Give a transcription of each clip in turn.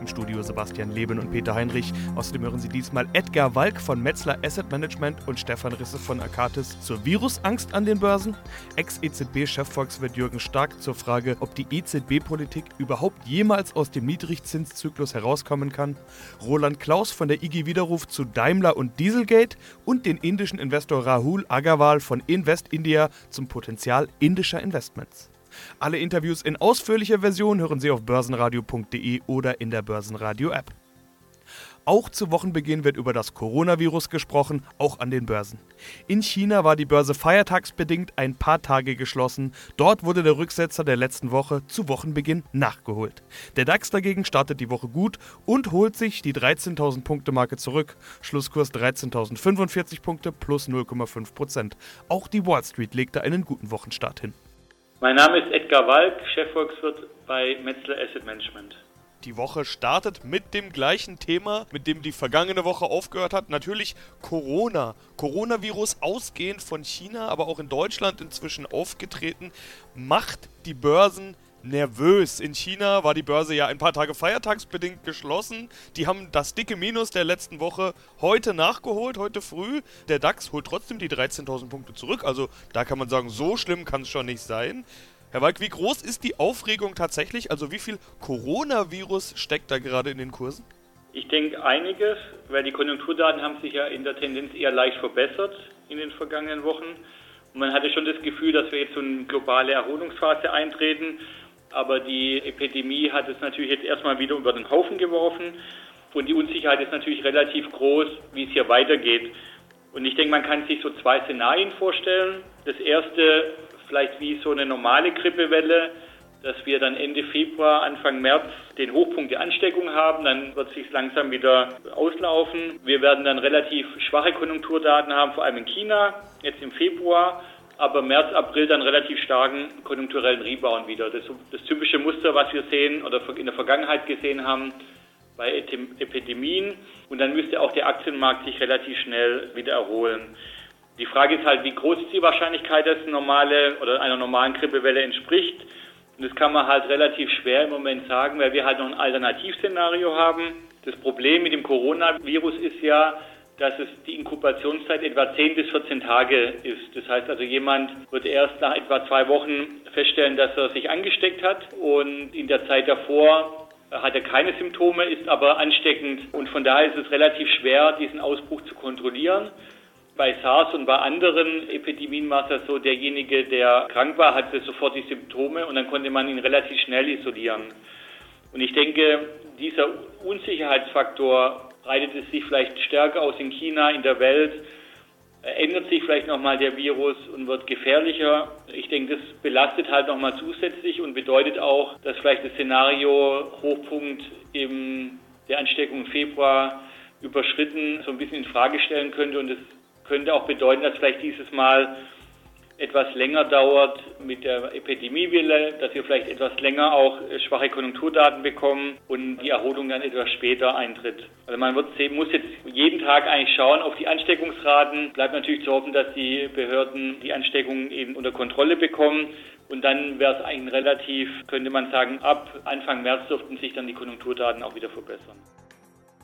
Im Studio Sebastian Leben und Peter Heinrich. Außerdem hören Sie diesmal Edgar Walk von Metzler Asset Management und Stefan Risse von Akatis zur Virusangst an den Börsen. Ex-EZB-Chefvolkswirt Jürgen Stark zur Frage, ob die EZB-Politik überhaupt jemals aus dem Niedrigzinszyklus herauskommen kann. Roland Klaus von der IG Widerruf zu Daimler und Dieselgate und den indischen Investor Rahul Agarwal von Invest India zum Potenzial indischer Investments. Alle Interviews in ausführlicher Version hören Sie auf börsenradio.de oder in der Börsenradio-App. Auch zu Wochenbeginn wird über das Coronavirus gesprochen, auch an den Börsen. In China war die Börse feiertagsbedingt ein paar Tage geschlossen. Dort wurde der Rücksetzer der letzten Woche zu Wochenbeginn nachgeholt. Der DAX dagegen startet die Woche gut und holt sich die 13.000 Punkte Marke zurück. Schlusskurs 13.045 Punkte plus 0,5 Prozent. Auch die Wall Street legte einen guten Wochenstart hin. Mein Name ist Edgar Walk, Chefvolkswirt bei Metzler Asset Management. Die Woche startet mit dem gleichen Thema, mit dem die vergangene Woche aufgehört hat. Natürlich Corona. Coronavirus ausgehend von China, aber auch in Deutschland inzwischen aufgetreten, macht die Börsen nervös. In China war die Börse ja ein paar Tage feiertagsbedingt geschlossen. Die haben das dicke Minus der letzten Woche heute nachgeholt, heute früh. Der DAX holt trotzdem die 13.000 Punkte zurück. Also da kann man sagen, so schlimm kann es schon nicht sein. Herr Walk, wie groß ist die Aufregung tatsächlich? Also wie viel Coronavirus steckt da gerade in den Kursen? Ich denke einiges, weil die Konjunkturdaten haben sich ja in der Tendenz eher leicht verbessert in den vergangenen Wochen. Und man hatte schon das Gefühl, dass wir jetzt so eine globale Erholungsphase eintreten. Aber die Epidemie hat es natürlich jetzt erstmal wieder über den Haufen geworfen. Und die Unsicherheit ist natürlich relativ groß, wie es hier weitergeht. Und ich denke, man kann sich so zwei Szenarien vorstellen. Das erste, vielleicht wie so eine normale Grippewelle, dass wir dann Ende Februar, Anfang März den Hochpunkt der Ansteckung haben. Dann wird sich langsam wieder auslaufen. Wir werden dann relativ schwache Konjunkturdaten haben, vor allem in China, jetzt im Februar aber März, April dann relativ starken konjunkturellen Rebound wieder. Das, das typische Muster, was wir sehen oder in der Vergangenheit gesehen haben bei Epidemien. Und dann müsste auch der Aktienmarkt sich relativ schnell wieder erholen. Die Frage ist halt, wie groß ist die Wahrscheinlichkeit, dass eine normale oder einer normalen Grippewelle entspricht. Und das kann man halt relativ schwer im Moment sagen, weil wir halt noch ein Alternativszenario haben. Das Problem mit dem Coronavirus ist ja, dass es die Inkubationszeit etwa 10 bis 14 Tage ist. Das heißt also, jemand wird erst nach etwa zwei Wochen feststellen, dass er sich angesteckt hat und in der Zeit davor hat er keine Symptome, ist aber ansteckend und von daher ist es relativ schwer, diesen Ausbruch zu kontrollieren. Bei SARS und bei anderen Epidemien war es ja so, derjenige, der krank war, hatte sofort die Symptome und dann konnte man ihn relativ schnell isolieren. Und ich denke, dieser Unsicherheitsfaktor breitet es sich vielleicht stärker aus in China, in der Welt, ändert sich vielleicht nochmal der Virus und wird gefährlicher. Ich denke, das belastet halt nochmal zusätzlich und bedeutet auch, dass vielleicht das Szenario Hochpunkt im der Ansteckung im Februar überschritten so ein bisschen in Frage stellen könnte und es könnte auch bedeuten, dass vielleicht dieses Mal etwas länger dauert mit der Epidemiewelle, dass wir vielleicht etwas länger auch äh, schwache Konjunkturdaten bekommen und die Erholung dann etwas später eintritt. Also man wird, muss jetzt jeden Tag eigentlich schauen auf die Ansteckungsraten. Bleibt natürlich zu hoffen, dass die Behörden die Ansteckungen eben unter Kontrolle bekommen. Und dann wäre es eigentlich relativ, könnte man sagen, ab Anfang März dürften sich dann die Konjunkturdaten auch wieder verbessern.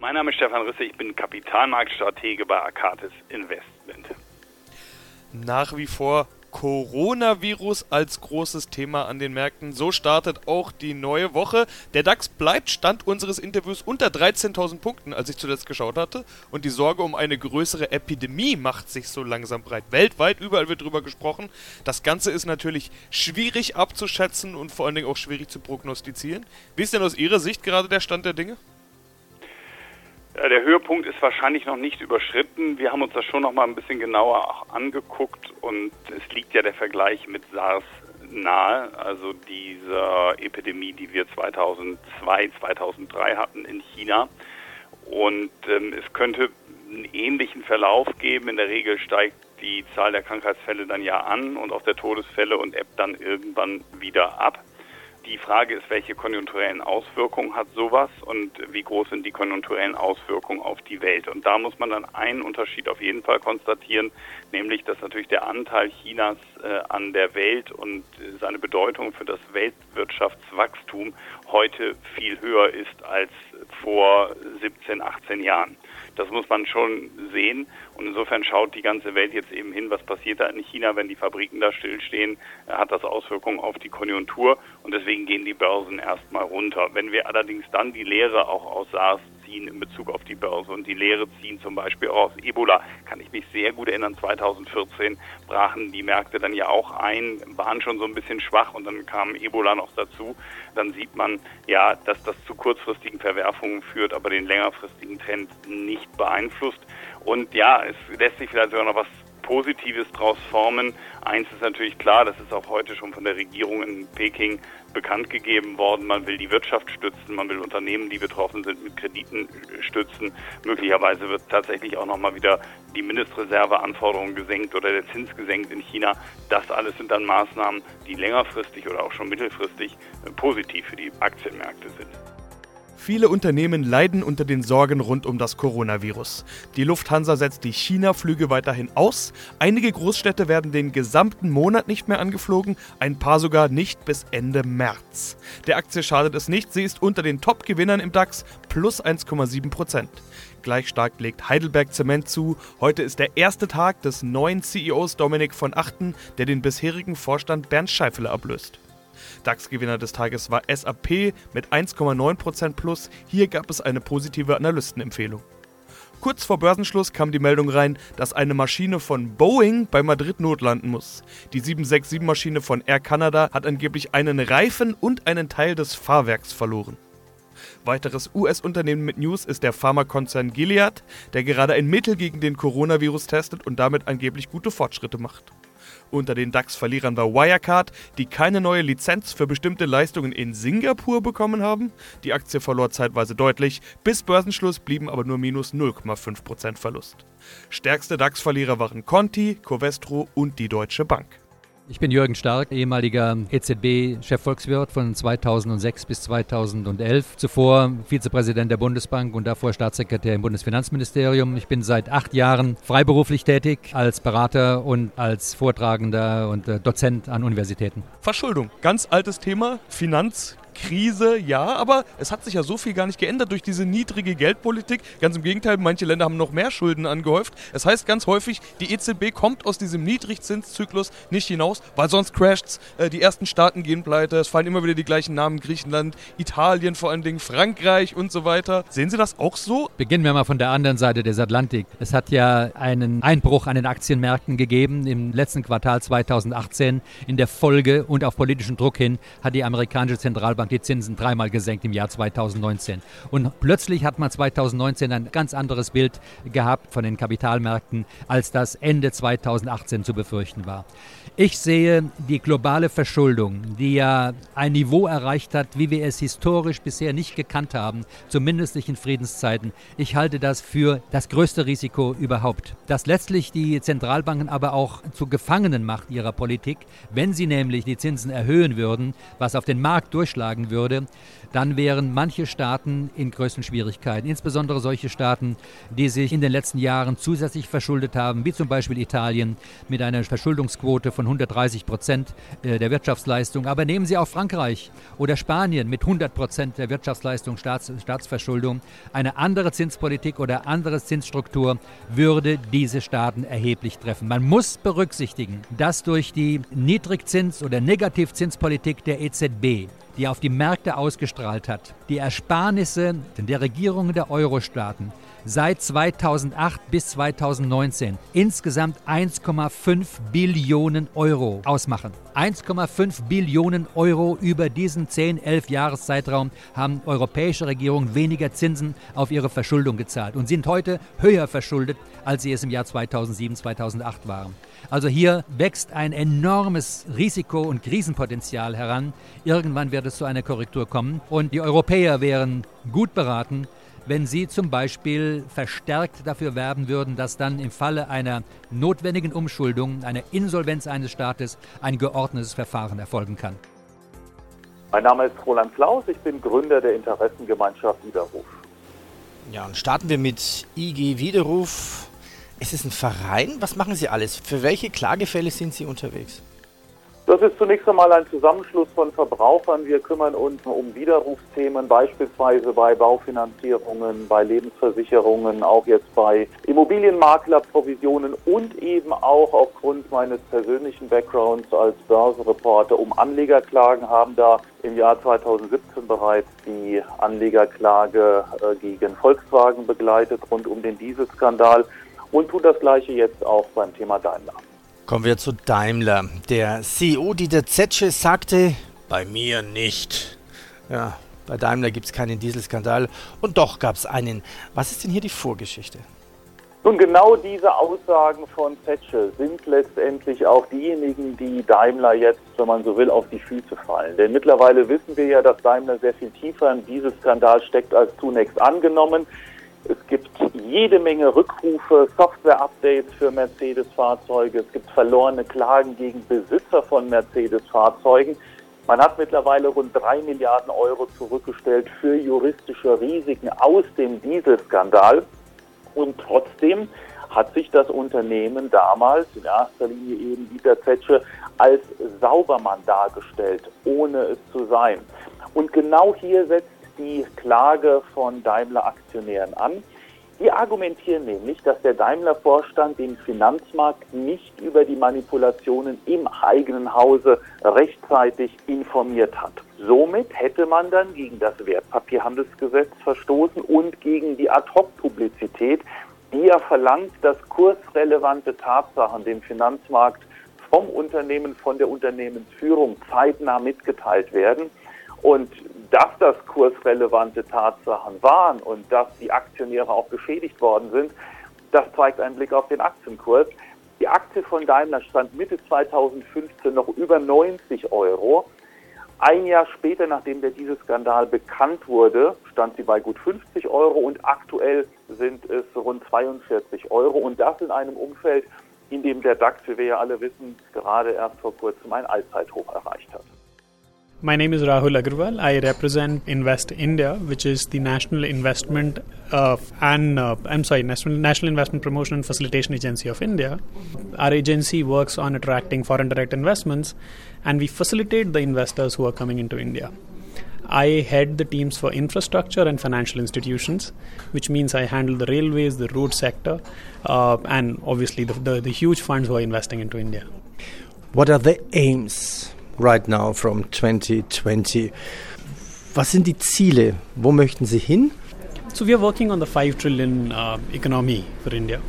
Mein Name ist Stefan Risse, ich bin Kapitalmarktstratege bei Akatis Investment. Nach wie vor Coronavirus als großes Thema an den Märkten. So startet auch die neue Woche. Der DAX bleibt Stand unseres Interviews unter 13.000 Punkten, als ich zuletzt geschaut hatte. Und die Sorge um eine größere Epidemie macht sich so langsam breit. Weltweit, überall wird drüber gesprochen. Das Ganze ist natürlich schwierig abzuschätzen und vor allen Dingen auch schwierig zu prognostizieren. Wie ist denn aus Ihrer Sicht gerade der Stand der Dinge? Der Höhepunkt ist wahrscheinlich noch nicht überschritten. Wir haben uns das schon noch mal ein bisschen genauer angeguckt und es liegt ja der Vergleich mit SARS nahe, also diese Epidemie, die wir 2002, 2003 hatten in China. Und ähm, es könnte einen ähnlichen Verlauf geben. In der Regel steigt die Zahl der Krankheitsfälle dann ja an und auch der Todesfälle und ebbt dann irgendwann wieder ab. Die Frage ist, welche konjunkturellen Auswirkungen hat sowas und wie groß sind die konjunkturellen Auswirkungen auf die Welt. Und da muss man dann einen Unterschied auf jeden Fall konstatieren, nämlich dass natürlich der Anteil Chinas äh, an der Welt und äh, seine Bedeutung für das Weltwirtschaftswachstum heute viel höher ist als vor 17, 18 Jahren. Das muss man schon sehen. Und insofern schaut die ganze Welt jetzt eben hin, was passiert da in China, wenn die Fabriken da stillstehen, hat das Auswirkungen auf die Konjunktur und deswegen gehen die Börsen erstmal runter. Wenn wir allerdings dann die Lehre auch aus SARS ziehen in Bezug auf die Börse und die Lehre ziehen zum Beispiel auch aus Ebola, kann ich mich sehr gut erinnern, 2014 brachen die Märkte dann ja auch ein, waren schon so ein bisschen schwach und dann kam Ebola noch dazu. Dann sieht man ja, dass das zu kurzfristigen Verwerfungen führt, aber den längerfristigen Trend nicht beeinflusst. Und ja, es lässt sich vielleicht sogar noch was Positives daraus formen. Eins ist natürlich klar, das ist auch heute schon von der Regierung in Peking bekannt gegeben worden. Man will die Wirtschaft stützen, man will Unternehmen, die betroffen sind, mit Krediten stützen. Möglicherweise wird tatsächlich auch nochmal wieder die Mindestreserveanforderungen gesenkt oder der Zins gesenkt in China. Das alles sind dann Maßnahmen, die längerfristig oder auch schon mittelfristig positiv für die Aktienmärkte sind. Viele Unternehmen leiden unter den Sorgen rund um das Coronavirus. Die Lufthansa setzt die China-Flüge weiterhin aus. Einige Großstädte werden den gesamten Monat nicht mehr angeflogen, ein paar sogar nicht bis Ende März. Der Aktie schadet es nicht, sie ist unter den Top-Gewinnern im DAX plus 1,7 Prozent. Gleich stark legt Heidelberg Zement zu. Heute ist der erste Tag des neuen CEOs Dominik von Achten, der den bisherigen Vorstand Bernd Scheifele ablöst. DAX-Gewinner des Tages war SAP mit 1,9% plus. Hier gab es eine positive Analystenempfehlung. Kurz vor Börsenschluss kam die Meldung rein, dass eine Maschine von Boeing bei Madrid notlanden muss. Die 767-Maschine von Air Canada hat angeblich einen Reifen und einen Teil des Fahrwerks verloren. Weiteres US-Unternehmen mit News ist der Pharmakonzern Gilead, der gerade ein Mittel gegen den Coronavirus testet und damit angeblich gute Fortschritte macht. Unter den DAX-Verlierern war Wirecard, die keine neue Lizenz für bestimmte Leistungen in Singapur bekommen haben. Die Aktie verlor zeitweise deutlich, bis Börsenschluss blieben aber nur minus 0,5% Verlust. Stärkste DAX-Verlierer waren Conti, Covestro und die Deutsche Bank. Ich bin Jürgen Stark, ehemaliger EZB-Chefvolkswirt von 2006 bis 2011. Zuvor Vizepräsident der Bundesbank und davor Staatssekretär im Bundesfinanzministerium. Ich bin seit acht Jahren freiberuflich tätig als Berater und als Vortragender und äh, Dozent an Universitäten. Verschuldung, ganz altes Thema. Finanz, Krise, ja, aber es hat sich ja so viel gar nicht geändert durch diese niedrige Geldpolitik. Ganz im Gegenteil, manche Länder haben noch mehr Schulden angehäuft. Es das heißt ganz häufig, die EZB kommt aus diesem Niedrigzinszyklus nicht hinaus, weil sonst crasht's. Äh, die ersten Staaten gehen pleite, es fallen immer wieder die gleichen Namen, Griechenland, Italien vor allen Dingen, Frankreich und so weiter. Sehen Sie das auch so? Beginnen wir mal von der anderen Seite des Atlantik. Es hat ja einen Einbruch an den Aktienmärkten gegeben im letzten Quartal 2018. In der Folge und auf politischen Druck hin hat die amerikanische Zentralbank die Zinsen dreimal gesenkt im Jahr 2019. Und plötzlich hat man 2019 ein ganz anderes Bild gehabt von den Kapitalmärkten, als das Ende 2018 zu befürchten war. Ich sehe die globale Verschuldung, die ja ein Niveau erreicht hat, wie wir es historisch bisher nicht gekannt haben, zumindest nicht in Friedenszeiten. Ich halte das für das größte Risiko überhaupt. Dass letztlich die Zentralbanken aber auch zu Gefangenen macht ihrer Politik, wenn sie nämlich die Zinsen erhöhen würden, was auf den Markt durchschlagen schlagen würde, dann wären manche Staaten in größten Schwierigkeiten. Insbesondere solche Staaten, die sich in den letzten Jahren zusätzlich verschuldet haben, wie zum Beispiel Italien mit einer Verschuldungsquote von 130 Prozent äh, der Wirtschaftsleistung. Aber nehmen Sie auch Frankreich oder Spanien mit 100 Prozent der Wirtschaftsleistung, Staats, Staatsverschuldung. Eine andere Zinspolitik oder andere Zinsstruktur würde diese Staaten erheblich treffen. Man muss berücksichtigen, dass durch die Niedrigzins- oder Negativzinspolitik der EZB die auf die Märkte ausgestrahlt hat. Die Ersparnisse der Regierungen der Euro-Staaten seit 2008 bis 2019 insgesamt 1,5 Billionen Euro ausmachen. 1,5 Billionen Euro über diesen 10, 11 Jahreszeitraum haben europäische Regierungen weniger Zinsen auf ihre Verschuldung gezahlt und sind heute höher verschuldet, als sie es im Jahr 2007, 2008 waren. Also hier wächst ein enormes Risiko- und Krisenpotenzial heran. Irgendwann wird es zu einer Korrektur kommen und die Europäer wären gut beraten, wenn Sie zum Beispiel verstärkt dafür werben würden, dass dann im Falle einer notwendigen Umschuldung, einer Insolvenz eines Staates, ein geordnetes Verfahren erfolgen kann? Mein Name ist Roland Klaus, ich bin Gründer der Interessengemeinschaft Widerruf. Ja, und starten wir mit IG Widerruf. Es ist ein Verein. Was machen Sie alles? Für welche Klagefälle sind Sie unterwegs? Das ist zunächst einmal ein Zusammenschluss von Verbrauchern. Wir kümmern uns um Widerrufsthemen, beispielsweise bei Baufinanzierungen, bei Lebensversicherungen, auch jetzt bei Immobilienmaklerprovisionen und eben auch aufgrund meines persönlichen Backgrounds als Börsenreporter um Anlegerklagen haben da im Jahr 2017 bereits die Anlegerklage äh, gegen Volkswagen begleitet rund um den Dieselskandal und tun das gleiche jetzt auch beim Thema Daimler. Kommen wir zu Daimler. Der CEO Dieter Zetsche sagte, bei mir nicht. Ja, bei Daimler gibt es keinen Dieselskandal und doch gab es einen. Was ist denn hier die Vorgeschichte? Nun, genau diese Aussagen von Zetsche sind letztendlich auch diejenigen, die Daimler jetzt, wenn man so will, auf die Füße fallen. Denn mittlerweile wissen wir ja, dass Daimler sehr viel tiefer im Dieselskandal steckt als zunächst angenommen. Es gibt jede Menge Rückrufe, Software-Updates für Mercedes-Fahrzeuge. Es gibt verlorene Klagen gegen Besitzer von Mercedes-Fahrzeugen. Man hat mittlerweile rund drei Milliarden Euro zurückgestellt für juristische Risiken aus dem Dieselskandal. Und trotzdem hat sich das Unternehmen damals, in erster Linie eben Dieter Zetsche, als Saubermann dargestellt, ohne es zu sein. Und genau hier setzt die Klage von Daimler-Aktionären an. Die argumentieren nämlich, dass der Daimler-Vorstand den Finanzmarkt nicht über die Manipulationen im eigenen Hause rechtzeitig informiert hat. Somit hätte man dann gegen das Wertpapierhandelsgesetz verstoßen und gegen die Ad-Hoc-Publizität, die ja verlangt, dass kursrelevante Tatsachen dem Finanzmarkt vom Unternehmen, von der Unternehmensführung zeitnah mitgeteilt werden. Und dass das kursrelevante Tatsachen waren und dass die Aktionäre auch geschädigt worden sind, das zeigt ein Blick auf den Aktienkurs. Die Aktie von Daimler stand Mitte 2015 noch über 90 Euro. Ein Jahr später, nachdem der Dieselskandal bekannt wurde, stand sie bei gut 50 Euro und aktuell sind es rund 42 Euro. Und das in einem Umfeld, in dem der DAX, wie wir ja alle wissen, gerade erst vor kurzem ein Allzeithoch erreicht hat. My name is Rahul Agarwal. I represent Invest India, which is the national investment uh, and uh, I'm sorry, national, national Investment Promotion and Facilitation Agency of India. Our agency works on attracting foreign direct investments, and we facilitate the investors who are coming into India. I head the teams for infrastructure and financial institutions, which means I handle the railways, the road sector, uh, and obviously the, the, the huge funds who are investing into India. What are the aims right now from 2020. Was sind die Ziele? Wo möchten Sie hin? So we are working on the 5 trillion uh, economy for India.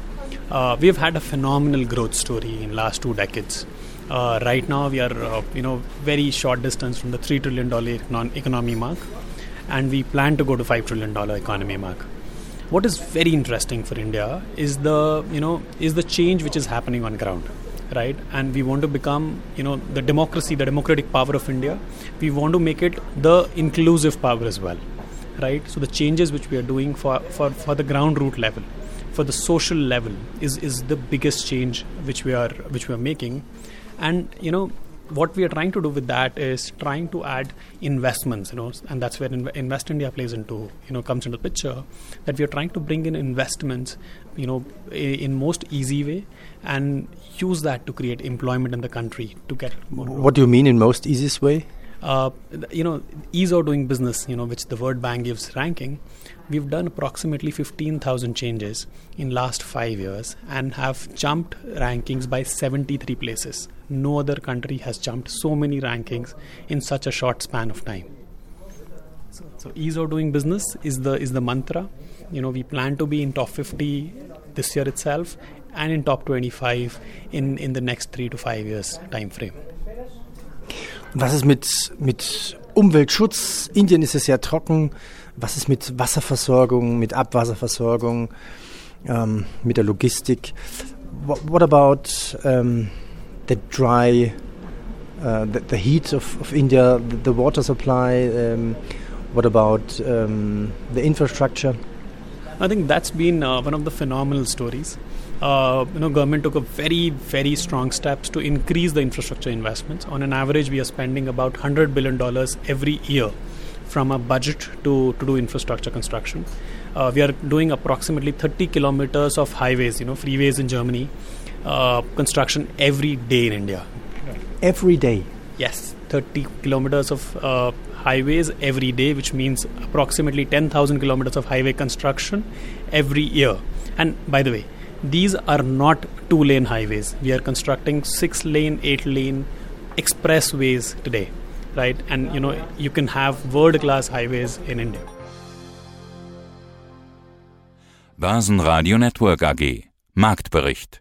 Uh, we have had a phenomenal growth story in last two decades. Uh, right now we are uh, you know very short distance from the 3 trillion dollar economy mark and we plan to go to 5 trillion dollar economy mark what is very interesting for india is the you know is the change which is happening on ground right? And we want to become you know the democracy the democratic power of india. We want to make it the inclusive power as well right? So the changes which we are doing for for, for the ground root level for the social level is is the biggest change which we are which we are making. And you know what we are trying to do with that is trying to add investments, you know, and that's where Invest India plays into, you know, comes into the picture. That we are trying to bring in investments, you know, in most easy way, and use that to create employment in the country to get more. What do you mean in most easiest way? Uh, you know, ease of doing business, you know, which the World Bank gives ranking, we've done approximately 15,000 changes in last five years and have jumped rankings by 73 places. No other country has jumped so many rankings in such a short span of time. So, so ease of doing business is the is the mantra. You know, we plan to be in top 50 this year itself and in top 25 in, in the next three to five years time frame. Was ist mit, mit Umweltschutz? Indien ist es ja trocken. Was ist mit Wasserversorgung, mit Abwasserversorgung, ähm, mit der Logistik? What, what about um, the dry, uh, the, the, heat of, of India, the, the water supply? Um, what about um, the infrastructure? I think that's been uh, one of the phenomenal stories. Uh, you know, government took a very, very strong steps to increase the infrastructure investments. On an average, we are spending about 100 billion dollars every year from a budget to, to do infrastructure construction. Uh, we are doing approximately 30 kilometers of highways, you know, freeways in Germany, uh, construction every day in India. Every day. Yes, 30 kilometers of uh, highways every day, which means approximately 10,000 kilometers of highway construction every year. And by the way, these are not two lane highways. We are constructing six lane, eight lane expressways today, right? And you know, you can have world class highways in India. Börsenradio Network AG. Marktbericht.